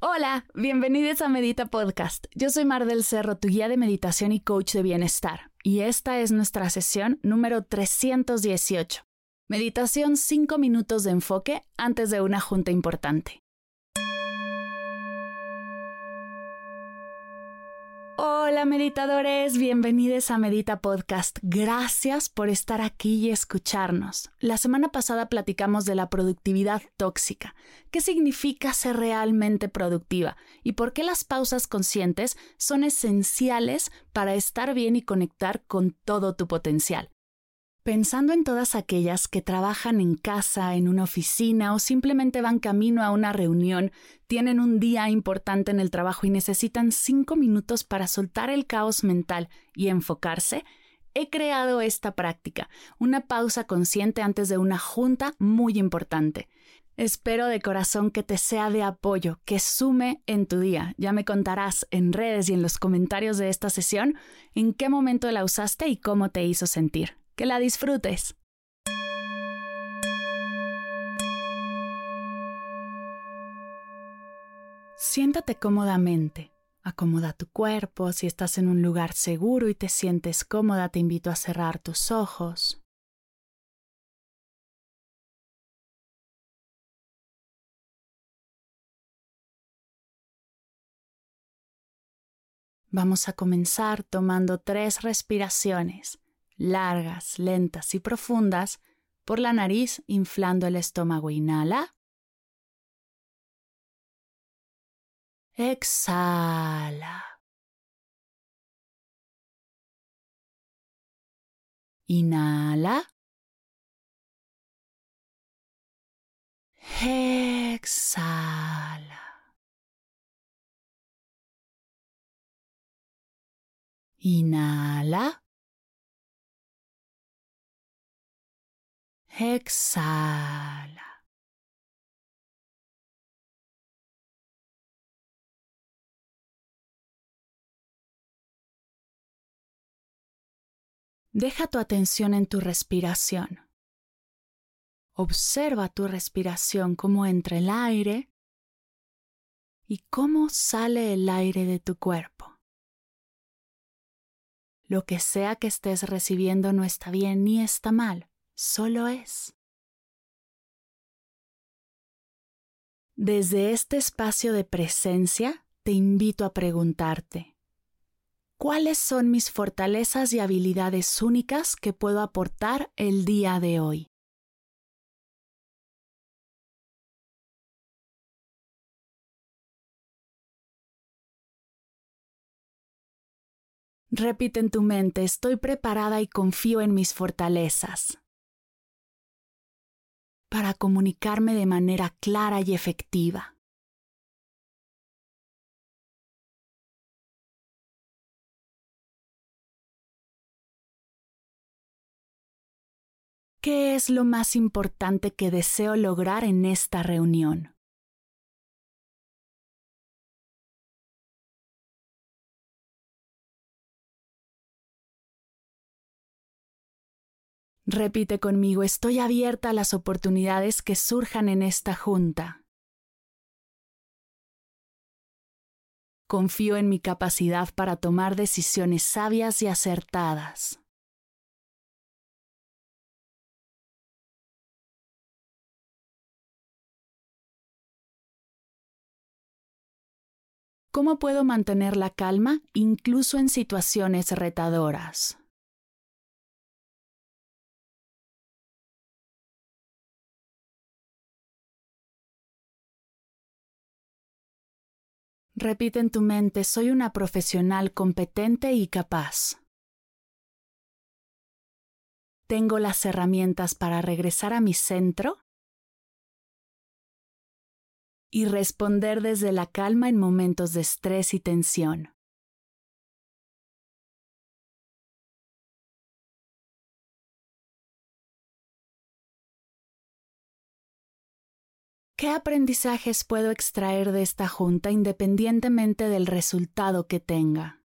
Hola, bienvenidos a Medita Podcast. Yo soy Mar del Cerro, tu guía de meditación y coach de bienestar. Y esta es nuestra sesión número 318. Meditación 5 minutos de enfoque antes de una junta importante. Hola meditadores, bienvenidos a Medita Podcast. Gracias por estar aquí y escucharnos. La semana pasada platicamos de la productividad tóxica, qué significa ser realmente productiva y por qué las pausas conscientes son esenciales para estar bien y conectar con todo tu potencial. Pensando en todas aquellas que trabajan en casa, en una oficina o simplemente van camino a una reunión, tienen un día importante en el trabajo y necesitan cinco minutos para soltar el caos mental y enfocarse, he creado esta práctica, una pausa consciente antes de una junta muy importante. Espero de corazón que te sea de apoyo, que sume en tu día. Ya me contarás en redes y en los comentarios de esta sesión en qué momento la usaste y cómo te hizo sentir. Que la disfrutes. Siéntate cómodamente. Acomoda tu cuerpo. Si estás en un lugar seguro y te sientes cómoda, te invito a cerrar tus ojos. Vamos a comenzar tomando tres respiraciones largas, lentas y profundas por la nariz, inflando el estómago. Inhala. Exhala. Inhala. Exhala. Inhala. Exhala. Deja tu atención en tu respiración. Observa tu respiración, cómo entra el aire y cómo sale el aire de tu cuerpo. Lo que sea que estés recibiendo no está bien ni está mal solo es. Desde este espacio de presencia te invito a preguntarte, ¿cuáles son mis fortalezas y habilidades únicas que puedo aportar el día de hoy? Repite en tu mente, estoy preparada y confío en mis fortalezas para comunicarme de manera clara y efectiva. ¿Qué es lo más importante que deseo lograr en esta reunión? Repite conmigo, estoy abierta a las oportunidades que surjan en esta junta. Confío en mi capacidad para tomar decisiones sabias y acertadas. ¿Cómo puedo mantener la calma incluso en situaciones retadoras? Repite en tu mente, soy una profesional competente y capaz. ¿Tengo las herramientas para regresar a mi centro? y responder desde la calma en momentos de estrés y tensión. ¿Qué aprendizajes puedo extraer de esta junta independientemente del resultado que tenga?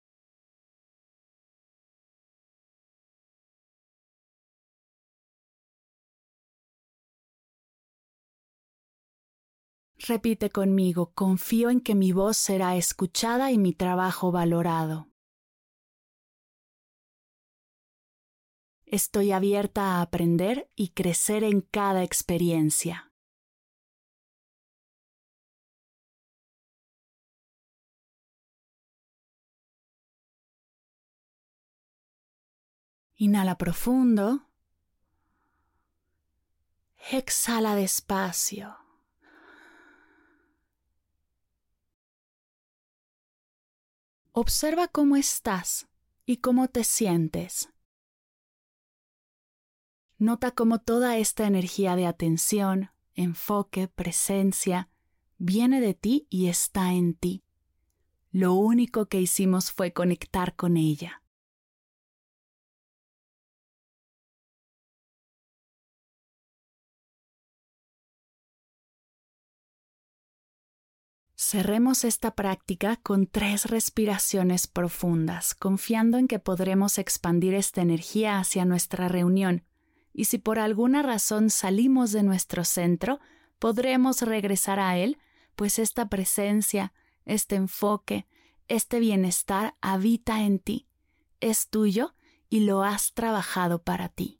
Repite conmigo, confío en que mi voz será escuchada y mi trabajo valorado. Estoy abierta a aprender y crecer en cada experiencia. Inhala profundo. Exhala despacio. Observa cómo estás y cómo te sientes. Nota cómo toda esta energía de atención, enfoque, presencia, viene de ti y está en ti. Lo único que hicimos fue conectar con ella. Cerremos esta práctica con tres respiraciones profundas, confiando en que podremos expandir esta energía hacia nuestra reunión, y si por alguna razón salimos de nuestro centro, podremos regresar a él, pues esta presencia, este enfoque, este bienestar habita en ti, es tuyo y lo has trabajado para ti.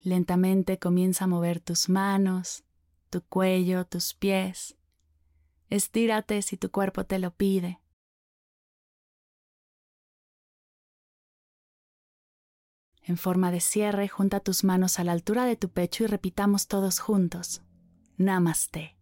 Lentamente comienza a mover tus manos, tu cuello, tus pies. Estírate si tu cuerpo te lo pide. En forma de cierre, junta tus manos a la altura de tu pecho y repitamos todos juntos. Namaste.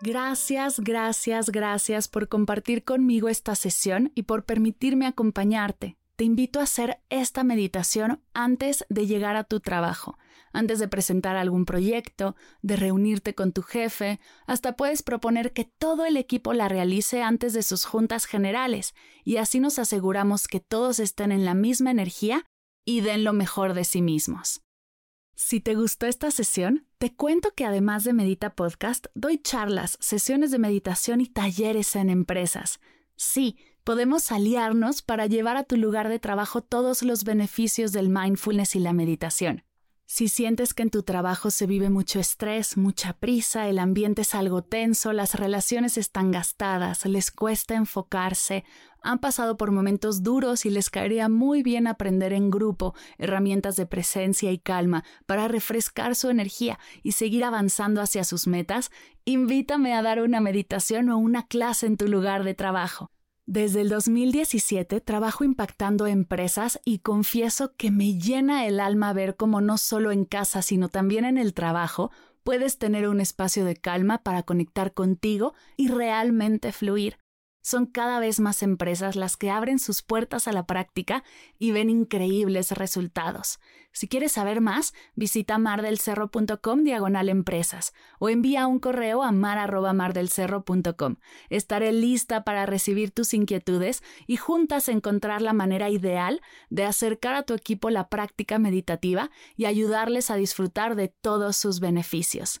Gracias, gracias, gracias por compartir conmigo esta sesión y por permitirme acompañarte te invito a hacer esta meditación antes de llegar a tu trabajo, antes de presentar algún proyecto, de reunirte con tu jefe, hasta puedes proponer que todo el equipo la realice antes de sus juntas generales, y así nos aseguramos que todos estén en la misma energía y den lo mejor de sí mismos. Si te gustó esta sesión, te cuento que además de Medita Podcast, doy charlas, sesiones de meditación y talleres en empresas. Sí, podemos aliarnos para llevar a tu lugar de trabajo todos los beneficios del mindfulness y la meditación. Si sientes que en tu trabajo se vive mucho estrés, mucha prisa, el ambiente es algo tenso, las relaciones están gastadas, les cuesta enfocarse, han pasado por momentos duros y les caería muy bien aprender en grupo herramientas de presencia y calma para refrescar su energía y seguir avanzando hacia sus metas, invítame a dar una meditación o una clase en tu lugar de trabajo. Desde el 2017 trabajo impactando empresas y confieso que me llena el alma ver cómo no solo en casa, sino también en el trabajo, puedes tener un espacio de calma para conectar contigo y realmente fluir. Son cada vez más empresas las que abren sus puertas a la práctica y ven increíbles resultados. Si quieres saber más, visita mardelcerro.com diagonal empresas o envía un correo a mar.mardelcerro.com. Estaré lista para recibir tus inquietudes y juntas encontrar la manera ideal de acercar a tu equipo la práctica meditativa y ayudarles a disfrutar de todos sus beneficios.